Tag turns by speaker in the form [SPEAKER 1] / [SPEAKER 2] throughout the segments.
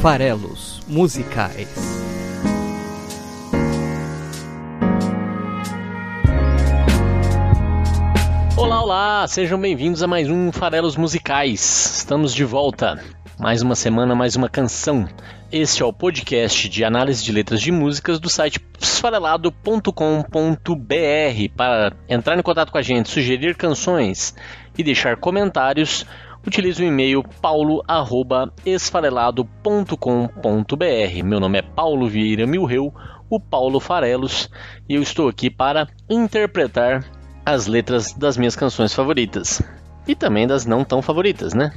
[SPEAKER 1] farelos musicais.
[SPEAKER 2] Olá, olá! Sejam bem-vindos a mais um Farelos Musicais. Estamos de volta. Mais uma semana, mais uma canção. Este é o podcast de análise de letras de músicas do site esfarelado.com.br. Para entrar em contato com a gente, sugerir canções e deixar comentários, utilize o e-mail paulo@esfarelado.com.br. Meu nome é Paulo Vieira Milreu, o Paulo Farelos, e eu estou aqui para interpretar as letras das minhas canções favoritas. E também das não tão favoritas, né?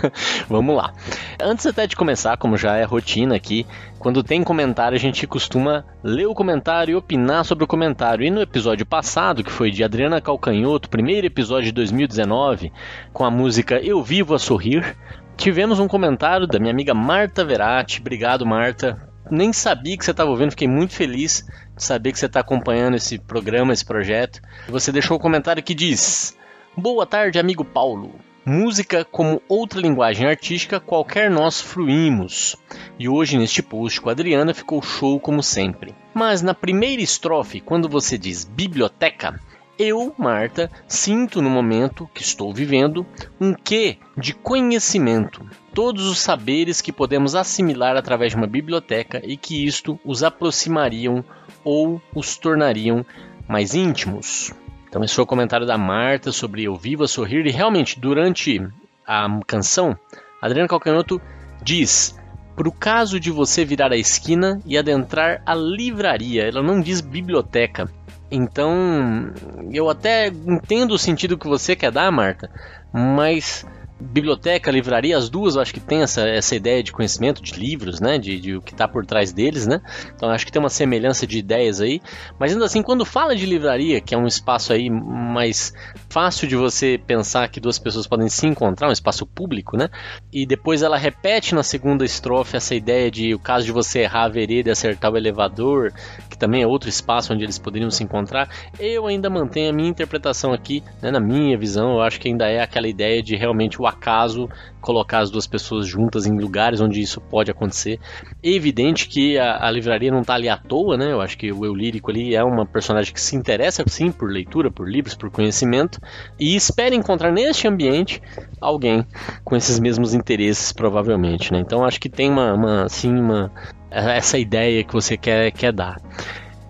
[SPEAKER 2] Vamos lá. Antes até de começar, como já é rotina aqui, quando tem comentário a gente costuma ler o comentário e opinar sobre o comentário. E no episódio passado, que foi de Adriana Calcanhoto, primeiro episódio de 2019, com a música Eu Vivo a Sorrir, tivemos um comentário da minha amiga Marta Verati. Obrigado, Marta. Nem sabia que você estava ouvindo, fiquei muito feliz de saber que você está acompanhando esse programa, esse projeto. Você deixou um comentário que diz: Boa tarde, amigo Paulo. Música como outra linguagem artística, qualquer nós fruímos. E hoje neste post com a Adriana ficou show como sempre. Mas na primeira estrofe, quando você diz biblioteca, eu, Marta, sinto no momento que estou vivendo um quê de conhecimento. Todos os saberes que podemos assimilar através de uma biblioteca e que isto os aproximariam ou os tornariam mais íntimos. Então, esse foi o comentário da Marta sobre Eu Vivo a Sorrir. E realmente, durante a canção, Adriana Calcanhoto diz: Pro caso de você virar a esquina e adentrar a livraria. Ela não diz biblioteca. Então, eu até entendo o sentido que você quer dar, Marta, mas biblioteca, livraria, as duas acho que tem essa, essa ideia de conhecimento de livros, né? De, de o que está por trás deles, né? Então acho que tem uma semelhança de ideias aí. Mas ainda assim, quando fala de livraria, que é um espaço aí mais fácil de você pensar que duas pessoas podem se encontrar, um espaço público, né? E depois ela repete na segunda estrofe essa ideia de o caso de você errar a vereda e acertar o elevador, que também é outro espaço onde eles poderiam se encontrar. Eu ainda mantenho a minha interpretação aqui, né? na minha visão, eu acho que ainda é aquela ideia de realmente o acaso colocar as duas pessoas juntas em lugares onde isso pode acontecer. É evidente que a, a livraria não está ali à toa, né? Eu acho que o eu lírico ali é uma personagem que se interessa sim por leitura, por livros, por conhecimento e espera encontrar neste ambiente alguém com esses mesmos interesses, provavelmente, né? Então acho que tem uma, uma assim, uma essa ideia que você quer, quer dar.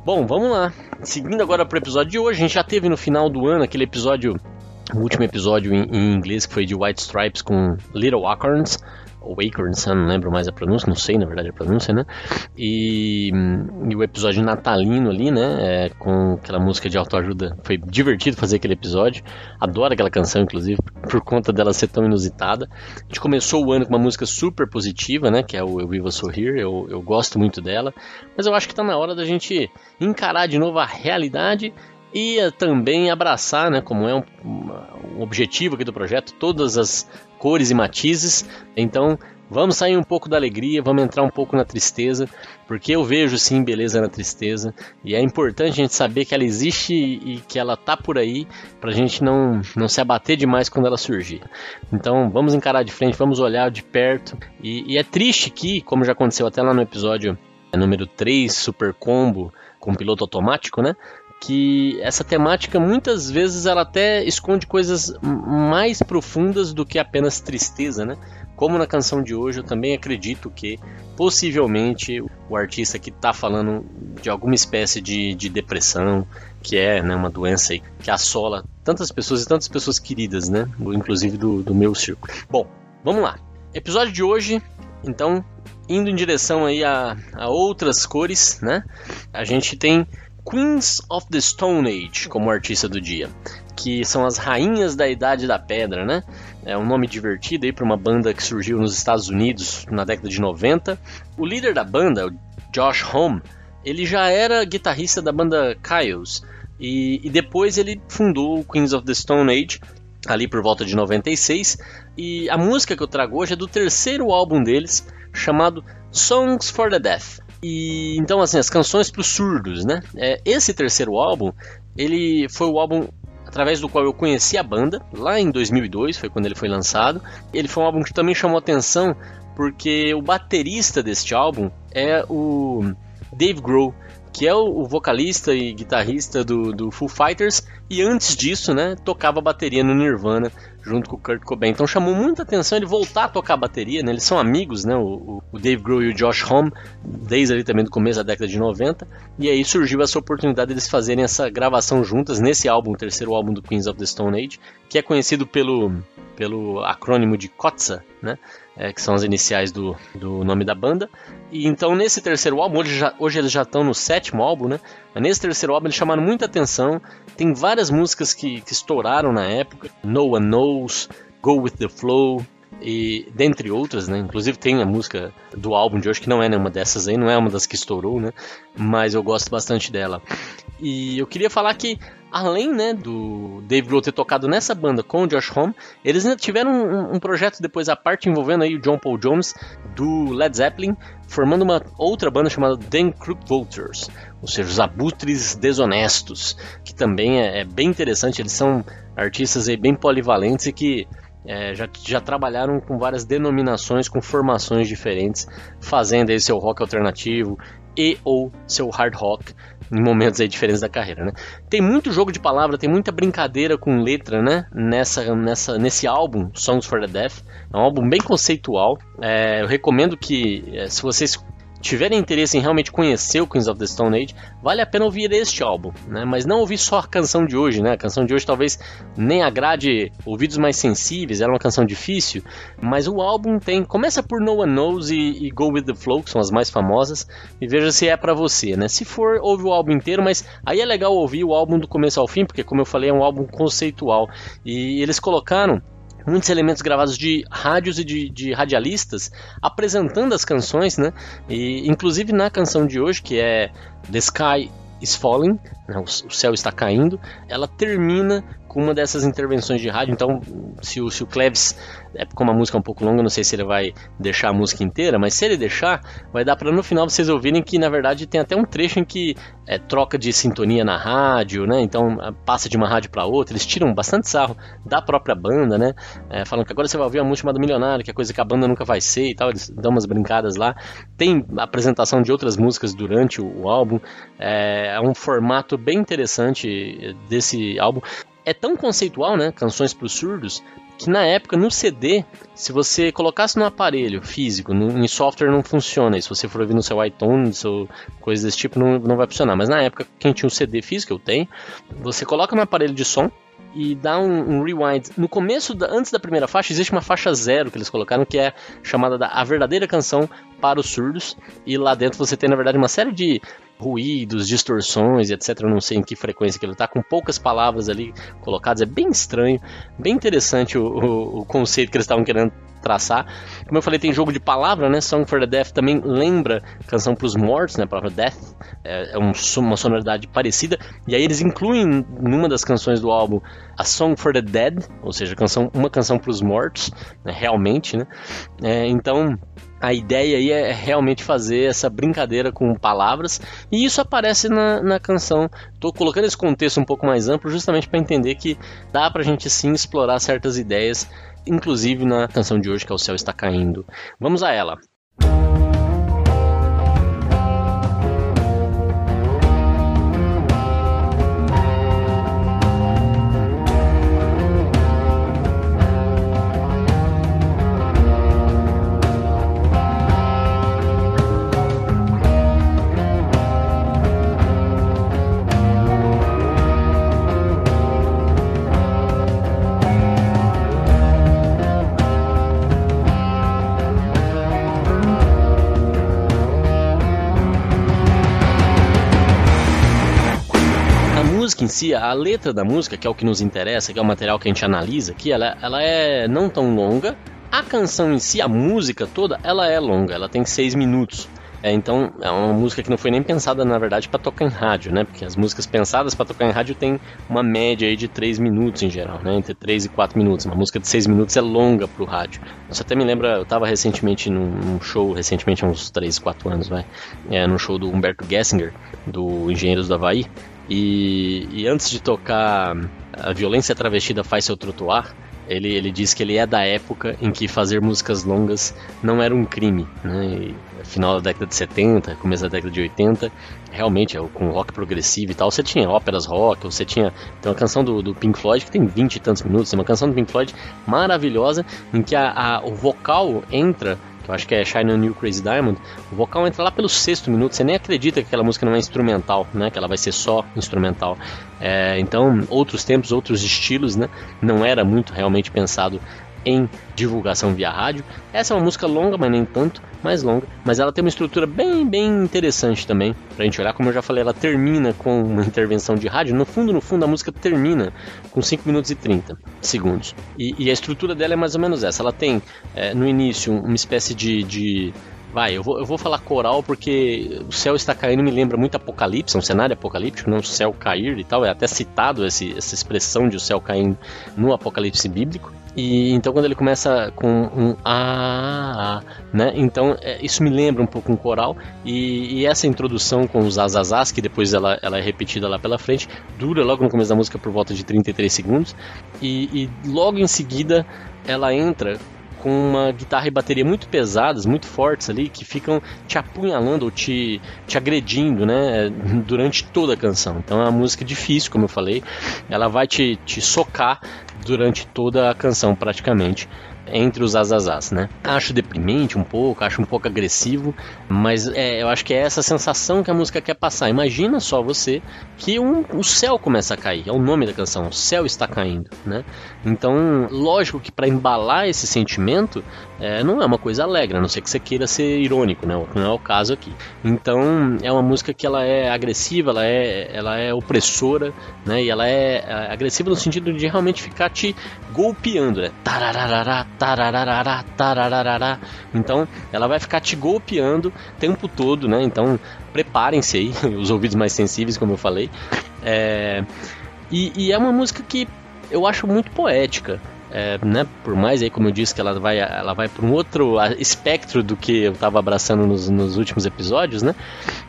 [SPEAKER 2] Bom, vamos lá. Seguindo agora para o episódio de hoje, a gente já teve no final do ano aquele episódio o último episódio em, em, inglês que foi de White Stripes com Little Acorns, ou Acorns, não lembro mais a pronúncia, não sei na verdade a pronúncia, né? E, e o episódio natalino ali, né? É, com aquela música de autoajuda. Foi divertido fazer aquele episódio. Adoro aquela canção, inclusive, por conta dela ser tão inusitada. A gente começou o ano com uma música super positiva, né? Que é o Eu Vivo a Sorrir. Eu, eu gosto muito dela. Mas eu acho que tá na hora da gente encarar de novo a realidade e também abraçar, né, como é um, um, objetivo aqui do projeto, todas as cores e matizes. Então, vamos sair um pouco da alegria, vamos entrar um pouco na tristeza, porque eu vejo sim beleza na tristeza e é importante a gente saber que ela existe e que ela tá por aí para a gente não, não se abater demais quando ela surgir. Então, vamos encarar de frente, vamos olhar de perto e, e é triste que, como já aconteceu até lá no episódio número 3, Super Combo, com piloto automático, né? Que essa temática muitas vezes ela até esconde coisas mais profundas do que apenas tristeza, né? Como na canção de hoje, eu também acredito que possivelmente o artista que está falando de alguma espécie de, de depressão, que é né, uma doença que assola tantas pessoas e tantas pessoas queridas, né? Inclusive do, do meu círculo. Bom, vamos lá. Episódio de hoje, então, indo em direção aí a, a outras cores, né? A gente tem Queens of the Stone Age como artista do dia, que são as rainhas da Idade da Pedra, né? É um nome divertido aí para uma banda que surgiu nos Estados Unidos na década de 90. O líder da banda, Josh Homme, ele já era guitarrista da banda Kyles e, e depois ele fundou o Queens of the Stone Age ali por volta de 96 e a música que eu trago hoje é do terceiro álbum deles chamado Songs for the Deaf. E então assim, as canções para os surdos, né? É, esse terceiro álbum, ele foi o álbum através do qual eu conheci a banda, lá em 2002, foi quando ele foi lançado. Ele foi um álbum que também chamou atenção porque o baterista deste álbum é o Dave Grohl, que é o, vocalista e guitarrista do, do Foo Fighters, e antes disso, né, tocava bateria no Nirvana junto com o Kurt Cobain. Então chamou muita atenção ele voltar a tocar bateria, né? Eles são amigos, né? O, o Dave Grohl e o Josh Homme, desde ali também do começo da década de 90. E aí surgiu essa oportunidade deles fazerem essa gravação juntas nesse álbum, o terceiro álbum do Queens of the Stone Age, que é conhecido pelo, pelo acrônimo de KOTSA, né? É, que são as iniciais do, do nome da banda. E então nesse terceiro álbum, hoje, já, hoje eles já estão no sétimo álbum, né? Mas nesse terceiro álbum eles chamaram muita atenção. Tem várias músicas que, que estouraram na época. No One Knows, Go With The Flow, e dentre outras, né? Inclusive tem a música do álbum de hoje que não é nenhuma dessas aí, não é uma das que estourou, né? Mas eu gosto bastante dela. E eu queria falar que além né, do Dave Grohl ter tocado nessa banda com o Josh Homme, eles ainda tiveram um, um, projeto depois a parte envolvendo aí o John Paul Jones do Led Zeppelin, formando uma outra banda chamada Dan Crook Vultures, ou seja, os abutres desonestos, que também é, é bem interessante. Eles são artistas aí bem polivalentes e que é, já, já trabalharam com várias denominações, com formações diferentes, fazendo aí seu rock alternativo e ou seu hard rock em momentos aí diferentes da carreira, né? Tem muito jogo de palavra, tem muita brincadeira com letra, né? Nessa, nessa, nesse álbum, Songs for the Deaf. É um álbum bem conceitual. É, eu recomendo que, é, se vocês tiverem interesse em realmente conhecer o Queens of the Stone Age, vale a pena ouvir este álbum, né? Mas não ouvir só a canção de hoje, né? A canção de hoje talvez nem agrade ouvidos mais sensíveis, era uma canção difícil, mas o álbum tem, começa por No One Knows e, e Go With The Flow, que são as mais famosas, e veja se é para você, né? Se for, ouve o álbum inteiro, mas aí é legal ouvir o álbum do começo ao fim, porque como eu falei, é um álbum conceitual, e eles colocaram muitos elementos gravados de rádios e de, de, radialistas apresentando as canções, né? E inclusive na canção de hoje, que é The Sky is Falling, né? o, o céu está caindo, ela termina com uma dessas intervenções de rádio. Então, se o, se o Cleves, é, como a música é um pouco longa, não sei se ele vai deixar a música inteira, mas se ele deixar, vai dar para no final vocês ouvirem que na verdade tem até um trecho em que é, troca de sintonia na rádio, né? Então passa de uma rádio para outra. Eles tiram bastante sarro da própria banda, né? É, falando que agora você vai ouvir uma música chamada Milionário, que é coisa que a banda nunca vai ser e tal. Eles dão umas brincadas lá. Tem apresentação de outras músicas durante o, o álbum. É, é um formato bem interessante desse álbum é tão conceitual, né? Canções para os surdos, que na época no CD, se você colocasse no aparelho físico, no, em software não funciona. E se você for ouvir no seu iTunes ou coisas desse tipo, não, não vai funcionar. Mas na época, quem tinha um CD físico, eu tenho, você coloca no aparelho de som e dá um, um, rewind. No começo, da, antes da primeira faixa, existe uma faixa zero que eles colocaram, que é chamada da A Verdadeira Canção para os Surdos. E lá dentro você tem, na verdade, uma série de ruídos, distorções, etc. Eu não sei em que frequência que ele está, com poucas palavras ali colocadas. É bem estranho, bem interessante o, o, o conceito que eles estavam querendo traçar. Como eu falei, tem jogo de palavra, né? Song for the Deaf também lembra canção para os mortos, né? A palavra death é, é um, uma sonoridade parecida. E aí eles incluem numa das canções do álbum a Song for the Dead, ou seja, canção, uma canção para os mortos, né? realmente, né? É, então a ideia aí é realmente fazer essa brincadeira com palavras e isso aparece na, na canção. Estou colocando esse contexto um pouco mais amplo justamente para entender que dá para a gente sim explorar certas ideias, inclusive na canção de hoje que é O Céu Está Caindo. Vamos a ela. A letra da música, que é o que nos interessa, que é o material que a gente analisa aqui, ela, ela é não tão longa. A canção em si, a música toda, ela é longa, ela tem seis minutos. É, então é uma música que não foi nem pensada na verdade para tocar em rádio, né? Porque as músicas pensadas para tocar em rádio tem uma média aí de 3 minutos em geral, né? Entre 3 e 4 minutos. Uma música de 6 minutos é longa pro rádio. Isso até me lembra, eu tava recentemente num, show, recentemente há uns 3, 4 anos, vai, é, num show do Humberto Gessinger, do Engenheiros do Havaí, e, e antes de tocar a violência travestida faz seu trotuar, ele, ele diz que ele é da época em que fazer músicas longas não era um crime, né? E, final da década de 70, começo da década de 80, realmente é com rock progressivo e tal, você tinha óperas rock, você tinha tem uma canção do, do Pink Floyd que tem 20 e tantos minutos, tem uma canção do Pink Floyd maravilhosa em que a, a o vocal entra eu acho que é Shine on You Crazy Diamond, o vocal entra lá pelo sexto minuto, você nem acredita que aquela música não é instrumental, né? Que ela vai ser só instrumental. É, então, outros tempos, outros estilos, né? Não era muito realmente pensado em divulgação via rádio. Essa é uma música longa, mas nem tanto mais longa, mas ela tem uma estrutura bem, bem interessante também pra gente olhar. Como eu já falei, ela termina com uma intervenção de rádio. No fundo, no fundo, a música termina com 5 minutos e 30 segundos. E, e, a estrutura dela é mais ou menos essa. Ela tem é, no início uma espécie de, de Vai, eu vou, eu vou falar coral porque o céu está caindo me lembra muito Apocalipse, é um cenário apocalíptico, não o céu cair e tal. É até citado esse, essa expressão de o céu caindo no Apocalipse bíblico. E então quando ele começa com um a, né? Então é, isso me lembra um pouco um coral e, e, essa introdução com os azazás que depois ela, ela é repetida lá pela frente dura logo no começo da música por volta de 33 segundos e, e logo em seguida ela entra com uma guitarra e bateria muito pesadas, muito fortes ali, que ficam te apunhalando ou te, te agredindo, né, durante toda a canção. Então é uma música difícil, como eu falei, ela vai te, te socar durante toda a canção praticamente entre os azazás, né? Acho deprimente um pouco, acho um pouco agressivo, mas é, eu acho que é essa sensação que a música quer passar. Imagina só você que um, o céu começa a cair, é o nome da canção, o céu está caindo, né? Então, lógico que para embalar esse sentimento, é, não é uma coisa alegre, a não ser que você queira ser irônico, né? Não é o caso aqui. Então, é uma música que ela é agressiva, ela é, ela é opressora, né? E ela é, é agressiva no sentido de realmente ficar te golpeando, né? Tarararará, tarararará, tarararará. Então, ela vai ficar te golpeando o tempo todo, né? Então, preparem-se aí, os ouvidos mais sensíveis, como eu falei. É... E, e, é uma música que eu acho muito poética é, né, por mais aí como eu disse que ela vai ela vai para um outro espectro do que eu estava abraçando nos, nos, últimos episódios, né?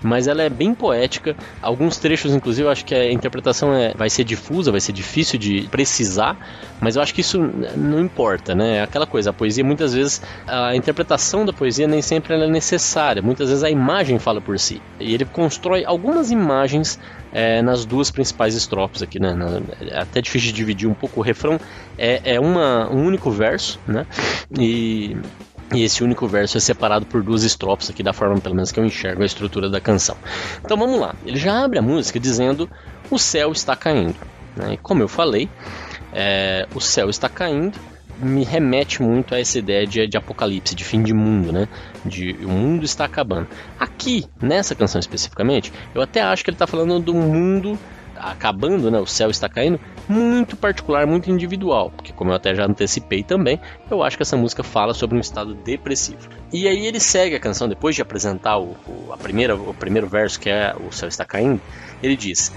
[SPEAKER 2] Mas ela é bem poética. Alguns trechos, inclusive, eu acho que a interpretação é, vai ser difusa, vai ser difícil de precisar, mas eu acho que isso não importa, né? É aquela coisa, a poesia muitas vezes a interpretação da poesia nem sempre é necessária. Muitas vezes a imagem fala por si e ele constrói algumas imagens é, nas duas principais estrofes aqui, né? Na, é até difícil de dividir um pouco o refrão. É, é uma, um único verso, né? E, e esse único verso é separado por duas estrofes aqui, da forma pelo menos que eu enxergo a estrutura da canção. Então vamos lá. Ele já abre a música dizendo: O céu está caindo. Né? E como eu falei, é, o céu está caindo me remete muito a essa ideia de, de, apocalipse, de fim de mundo, né? De o mundo está acabando. Aqui, nessa canção especificamente, eu até acho que ele está falando do mundo acabando, né? O céu está caindo, muito particular, muito individual, porque como eu até já antecipei também, eu acho que essa música fala sobre um estado depressivo. E aí ele segue a canção depois de apresentar o, o a primeira, o primeiro verso que é o céu está caindo, ele diz: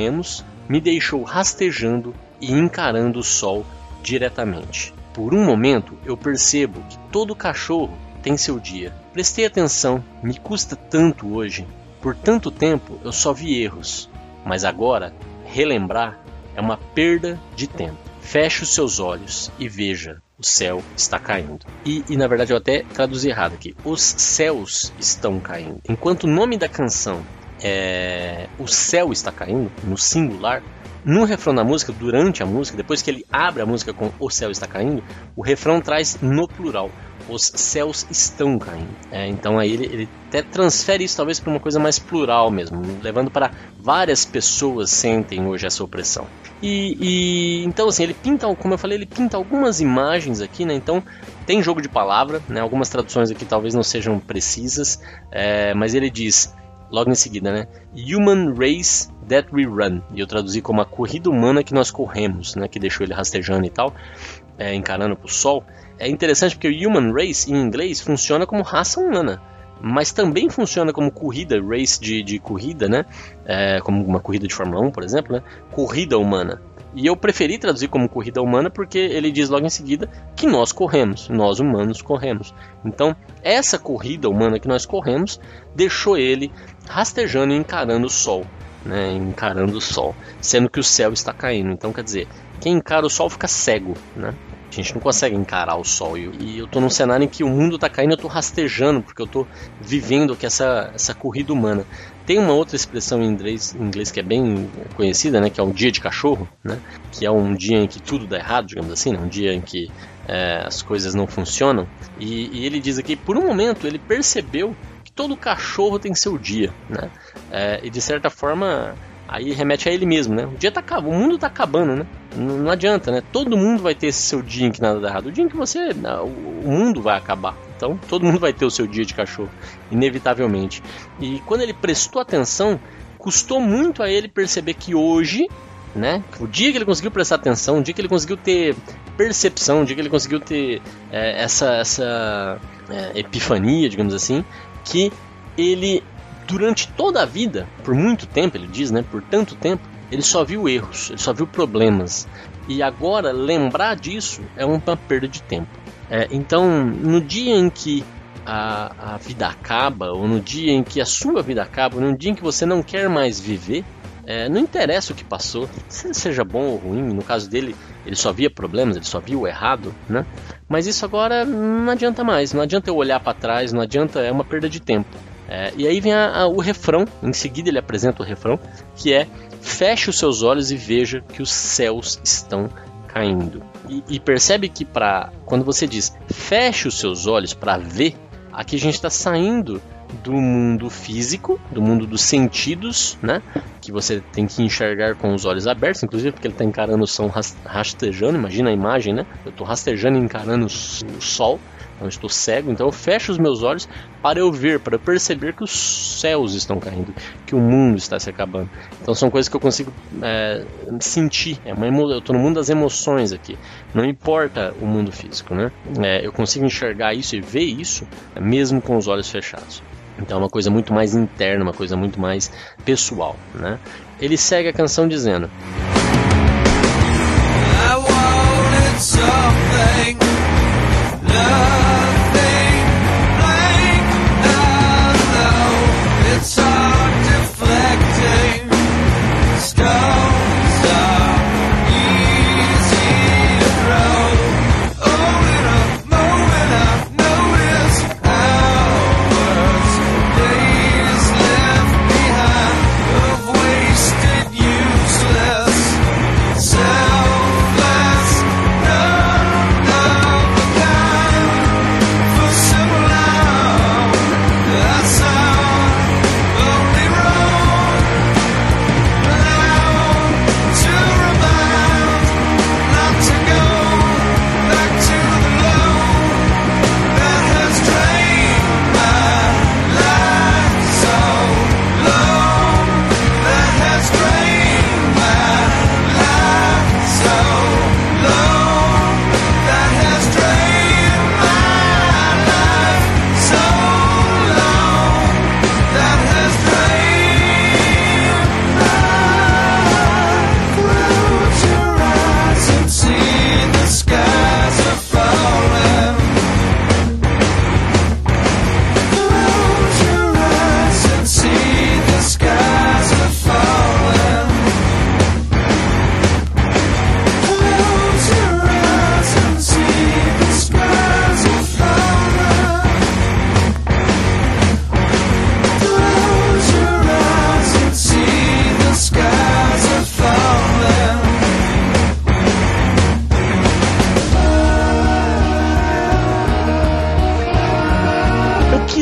[SPEAKER 2] corremos me deixou rastejando e encarando o sol diretamente. Por um momento eu percebo que todo cachorro tem seu dia. Prestei atenção, me custa tanto hoje. Por tanto tempo eu só vi erros, mas agora relembrar é uma perda de tempo. Feche os seus olhos e veja, o céu está caindo. E, e, na verdade eu até traduzi errado aqui. Os céus estão caindo. Enquanto o nome da canção é O céu está caindo, no singular, no refrão da música, durante a música, depois que ele abre a música com O céu está caindo, o refrão traz no plural. Os céus estão caindo. É, então aí ele, ele, até transfere isso talvez para uma coisa mais plural mesmo, levando para várias pessoas sentem hoje essa opressão. E, e, então assim ele pinta, como eu falei, ele pinta algumas imagens aqui, né? Então tem jogo de palavra, né? Algumas traduções aqui talvez não sejam precisas, é, mas ele diz logo em seguida, né? Human Race That We Run. E eu traduzi como a corrida humana que nós corremos, né? Que deixou ele rastejando e tal, é, encarando pro sol. É interessante porque o Human Race, em inglês, funciona como raça humana. Mas também funciona como corrida, race de, de corrida, né? É, como uma corrida de Fórmula 1, por exemplo, né? Corrida humana. E eu preferi traduzir como corrida humana porque ele diz logo em seguida que nós corremos, nós humanos corremos. Então, essa corrida humana que nós corremos deixou ele rastejando e encarando o sol, né? Encarando o sol, sendo que o céu está caindo. Então, quer dizer, quem encara o sol fica cego, né? A gente não consegue encarar o sol. E, eu estou num cenário em que o mundo está caindo, eu estou rastejando, porque eu estou vivendo aqui essa, essa corrida humana. Tem uma outra expressão em inglês, em inglês que é bem conhecida, né, que é um dia de cachorro, né, que é um dia em que tudo dá errado, digamos assim, né, um dia em que é, as coisas não funcionam. E, e, ele diz aqui, por um momento, ele percebeu que todo cachorro tem seu dia, né, é, e de certa forma aí remete a ele mesmo, né? O dia tá o mundo tá acabando, né? Não, não, adianta, né? Todo mundo vai ter esse seu dia em que nada dá errado. O dia em que você, o mundo vai acabar. Então, todo mundo vai ter o seu dia de cachorro, inevitavelmente. E quando ele prestou atenção, custou muito a ele perceber que hoje, né? O dia que ele conseguiu prestar atenção, o dia que ele conseguiu ter percepção, o dia que ele conseguiu ter é, essa essa é, epifania, digamos assim, que ele durante toda a vida, por muito tempo, ele diz, né, por tanto tempo, ele só viu erros, ele só viu problemas. E agora lembrar disso é uma perda de tempo. É, então, no dia em que a, a vida acaba, ou no dia em que a sua vida acaba, no dia em que você não quer mais viver, é, não interessa o que passou, seja bom ou ruim. No caso dele, ele só via problemas, ele só via o errado, né? Mas isso agora não adianta mais, não adianta eu olhar para trás, não adianta, é uma perda de tempo. É, e aí vem a, a, o refrão, em seguida ele apresenta o refrão, que é feche os seus olhos e veja que os céus estão caindo. E, e percebe que para quando você diz feche os seus olhos para ver, aqui a gente está saindo do mundo físico, do mundo dos sentidos, né? Que você tem que enxergar com os olhos abertos, inclusive porque ele está encarando o som rastejando, imagina a imagem, né? Eu estou rastejando e encarando o sol eu estou cego, então eu fecho os meus olhos para eu ver, para eu perceber que os céus estão caindo, que o mundo está se acabando. Então são coisas que eu consigo é, sentir. É emo... Eu estou no mundo das emoções aqui. Não importa o mundo físico, né? É, eu consigo enxergar isso e ver isso mesmo com os olhos fechados. Então é uma coisa muito mais interna, uma coisa muito mais pessoal, né? Ele segue a canção dizendo. I love.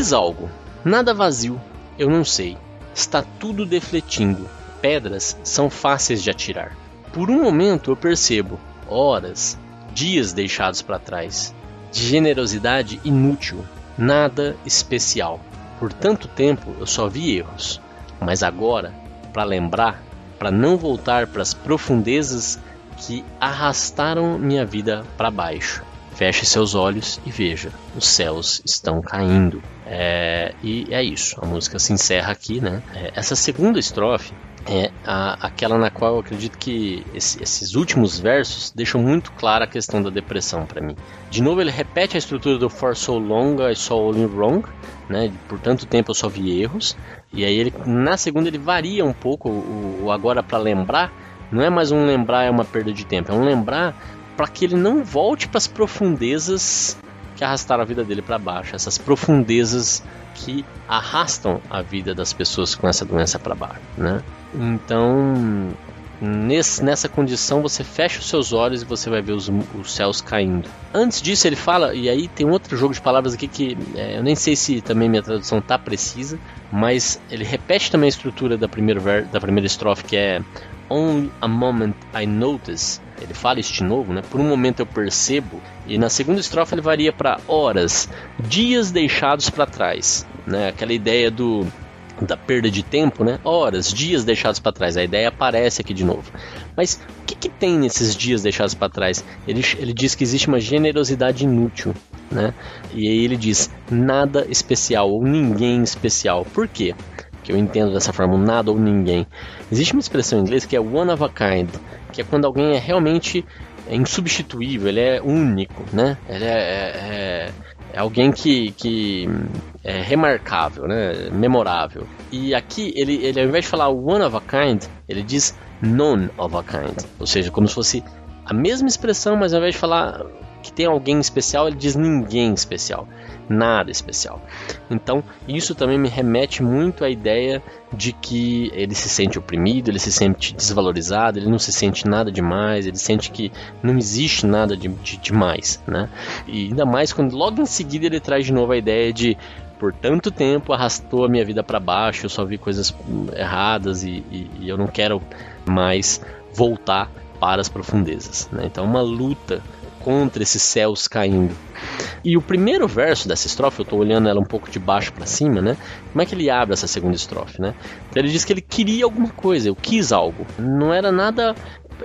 [SPEAKER 2] Quis algo. Nada vazio, eu não sei. Está tudo defletindo. Pedras são fáceis de atirar. Por um momento eu percebo horas, dias deixados para trás, de generosidade inútil, nada especial. Por tanto tempo eu só vi erros, mas agora, para lembrar, para não voltar para as profundezas que arrastaram minha vida para baixo. Feche seus olhos e veja, os céus estão caindo. É, e é isso, a música se encerra aqui, né? É, essa segunda estrofe é a, aquela na qual eu acredito que esse, esses últimos versos deixam muito clara a questão da depressão para mim. De novo, ele repete a estrutura do For So Long I Saw Only Wrong, né? Por tanto tempo eu só vi erros. E aí ele, na segunda ele varia um pouco o, o agora para lembrar. Não é mais um lembrar é uma perda de tempo, é um lembrar para que ele não volte para as profundezas que arrastaram a vida dele para baixo, essas profundezas que arrastam a vida das pessoas com essa doença para baixo, né? Então, nesse, nessa condição, você fecha os seus olhos e você vai ver os, os, céus caindo. Antes disso, ele fala, e aí tem outro jogo de palavras aqui que é, eu nem sei se também minha tradução tá precisa, mas ele repete também a estrutura da primeira, da primeira estrofe, que é Only a moment I notice. Ele fala isso de novo, né? Por um momento eu percebo. E na segunda estrofe ele varia para horas, dias deixados para trás, né? Aquela ideia do da perda de tempo, né? Horas, dias deixados para trás. A ideia aparece aqui de novo. Mas o que, que tem nesses dias deixados para trás? Ele, ele diz que existe uma generosidade inútil, né? E aí ele diz nada especial ou ninguém especial. Por quê? Que eu entendo dessa forma, nada ou ninguém. Existe uma expressão em inglês que é one of a kind, que é quando alguém é realmente insubstituível, ele é único, né? Ele é, é, é, é alguém que, que é remarcável, né? Memorável. E aqui ele, ele ao invés de falar one of a kind, ele diz none of a kind, ou seja, como se fosse a mesma expressão, mas ao invés de falar que tem alguém especial, ele diz ninguém especial nada especial. Então, isso também me remete muito à ideia de que ele se sente oprimido, ele se sente desvalorizado, ele não se sente nada demais, ele sente que não existe nada de, de demais, né? E ainda mais quando logo em seguida ele traz de novo a ideia de por tanto tempo arrastou a minha vida para baixo, eu só vi coisas erradas e, e, e eu não quero mais voltar para as profundezas. Né? Então, uma luta contra esses céus caindo. E o primeiro verso dessa estrofe, eu estou olhando ela um pouco de baixo para cima, né? Como é que ele abre essa segunda estrofe, né? Então ele diz que ele queria alguma coisa, eu quis algo. Não era nada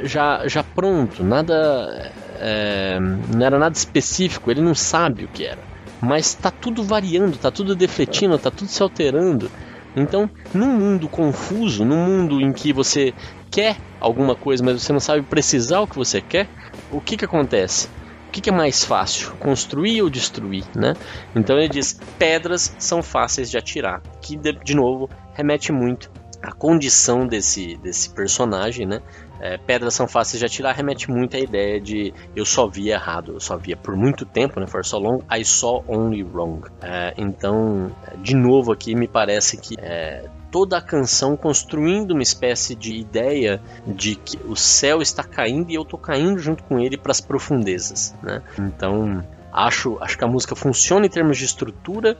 [SPEAKER 2] já, já pronto, nada. É, não era nada específico, ele não sabe o que era. Mas está tudo variando, está tudo defletindo, está tudo se alterando. Então, num mundo confuso, num mundo em que você quer alguma coisa, mas você não sabe precisar o que você quer, o que, que acontece? O que, que é mais fácil, construir ou destruir, né? Então ele diz: pedras são fáceis de atirar, que de, de novo remete muito à condição desse, desse personagem, né? É, pedras são fáceis de atirar remete muito à ideia de eu só via errado, eu só via por muito tempo, né? For so long, I saw only wrong. É, então, de novo aqui me parece que é, toda a canção construindo uma espécie de ideia de que o céu está caindo e eu estou caindo junto com ele para as profundezas, né? Então acho, acho que a música funciona em termos de estrutura,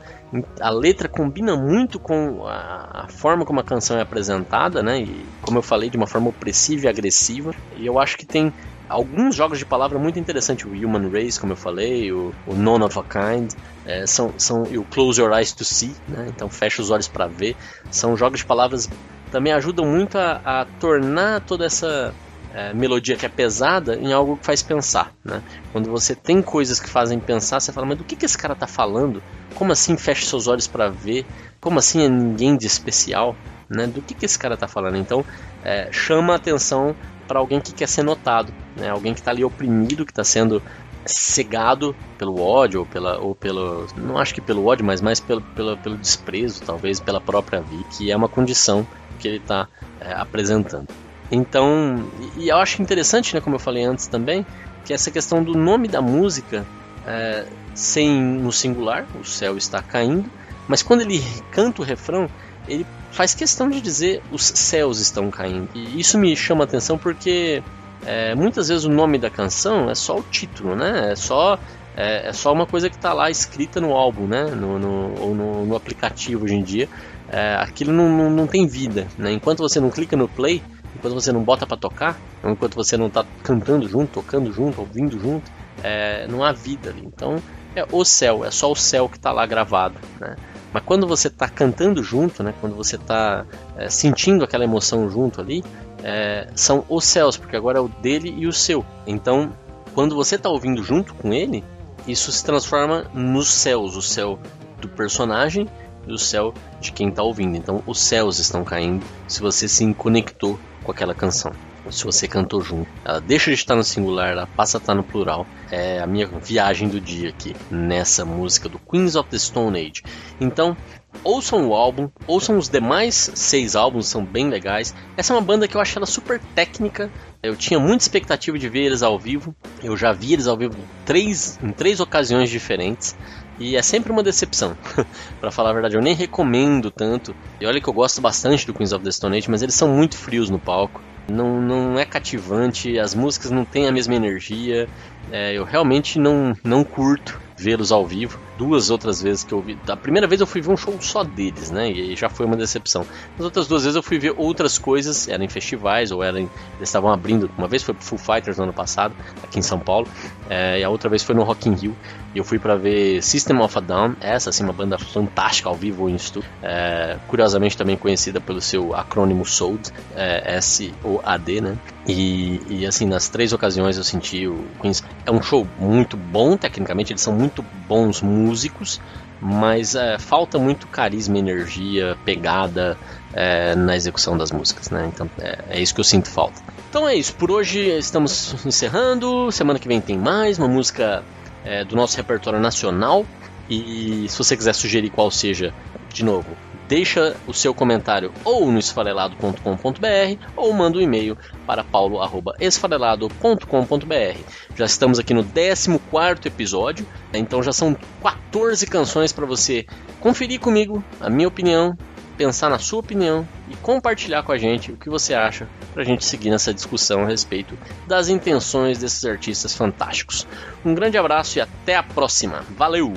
[SPEAKER 2] a letra combina muito com a, a, forma como a canção é apresentada, né? E como eu falei, de uma forma opressiva e agressiva. E eu acho que tem alguns jogos de palavra muito interessantes, o Human Race, como eu falei, o, o None of a Kind, é, são, são, e o Close Your Eyes to See, né? então fecha os olhos para ver, são jogos de palavras também ajudam muito a, a tornar toda essa é, melodia que é pesada em algo que faz pensar, né? Quando você tem coisas que fazem pensar, você fala, mas do que, que esse cara tá falando? Como assim fecha seus olhos para ver? Como assim é ninguém de especial? Né? Do que, que esse cara tá falando? Então, é, chama a atenção para alguém que quer ser notado, né? Alguém que está ali oprimido, que está sendo cegado pelo ódio ou pela ou pelo não acho que pelo ódio, mas mais pelo, pelo, pelo desprezo, talvez pela própria vida, que é uma condição que ele está é, apresentando. Então, e eu acho interessante, né, como eu falei antes também, que essa questão do nome da música é, sem no singular, o céu está caindo, mas quando ele canta o refrão, ele faz questão de dizer os céus estão caindo. E isso me chama atenção porque é, muitas vezes o nome da canção é só o título, né? É só é, é só uma coisa que está lá escrita no álbum, né? No, no ou no, no, aplicativo hoje em dia. É, aquilo não, não, não, tem vida, né? Enquanto você não clica no play, enquanto você não bota para tocar, enquanto você não está cantando junto, tocando junto, ouvindo junto, é, não há vida ali. Então é o céu, é só o céu que está lá gravado, né? Mas quando você está cantando junto, né? Quando você está é, sentindo aquela emoção junto ali, é, são os céus, porque agora é o dele e o seu. Então, quando você está ouvindo junto com ele, isso se transforma nos céus, o céu do personagem e o céu de quem está ouvindo. Então, os céus estão caindo se você se conectou com aquela canção se você cantou junto. Ela deixa de estar no singular, ela passa a estar no plural. É a minha viagem do dia aqui nessa música do Queens of the Stone Age. Então, ouçam o álbum, ouçam os demais seis álbuns, são bem legais. Essa é uma banda que eu acho ela super técnica. Eu tinha muita expectativa de ver eles ao vivo. Eu já vi eles ao vivo três, em três ocasiões diferentes. E é sempre uma decepção, para falar a verdade. Eu nem recomendo tanto. E olha que eu gosto bastante do Queens of the Stone Age, mas eles são muito frios no palco não, não é cativante, as músicas não têm a mesma energia. É, eu realmente não, não curto vê-los ao vivo. Duas outras vezes que eu vi. Da primeira vez eu fui ver um show só deles, né? E já foi uma decepção. As outras duas vezes eu fui ver outras coisas, eram em festivais ou eram. Eles estavam abrindo. Uma vez foi pro Full Fighters no ano passado, aqui em São Paulo. É, e a outra vez foi no Rock in Rio. E eu fui para ver System of a Down, essa assim, uma banda fantástica ao vivo em estúdio. É, curiosamente também conhecida pelo seu acrônimo SOAD, é, S-O-A-D, né? E, e, assim, nas três ocasiões eu senti o Queens. É um show muito bom, tecnicamente, eles são muito bons músicos, mas é, falta muito carisma, energia, pegada é, na execução das músicas, né? Então é, é, isso que eu sinto falta. Então é isso, por hoje estamos encerrando. Semana que vem tem mais, uma música é, do nosso repertório nacional. E se você quiser sugerir qual seja, de novo, deixa o seu comentário ou no esfarelado.com.br ou manda um e-mail para paulo@esfarelado.com.br. Já estamos aqui no 14 episódio, então já são 14 canções para você conferir comigo a minha opinião, pensar na sua opinião e compartilhar com a gente o que você acha para a gente seguir nessa discussão a respeito das intenções desses artistas fantásticos. Um grande abraço e até a próxima. Valeu!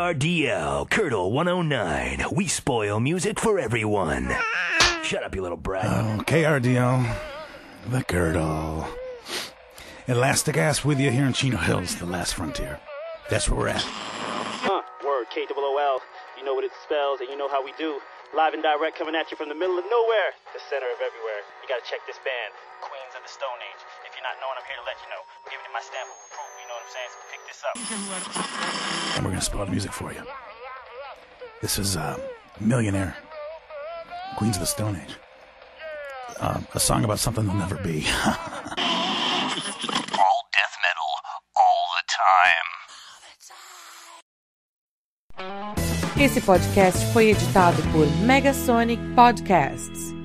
[SPEAKER 3] Curdle 109. We spoil music for everyone. Shut up, you little brat.
[SPEAKER 4] Oh, KRDO. The Curdle. Elastic ass with you here in Chino Hills, the last frontier. That's where we're at.
[SPEAKER 5] Huh, word, K-O-O-L. You know what it spells, and you know how we do. Live and direct coming at you from the middle of nowhere, the center of everywhere. You gotta check this band, Queens of the Stone Age. If you're not knowing, I'm here to let you know. I'm giving you my stamp of approval, you know what I'm saying? So pick this up.
[SPEAKER 4] And we're gonna spoil the music for you. This is uh, Millionaire, Queens of the Stone Age. Uh, a song about something that'll never be. all
[SPEAKER 3] death metal, all the
[SPEAKER 6] time. Esse podcast foi editado por Megasonic Podcasts.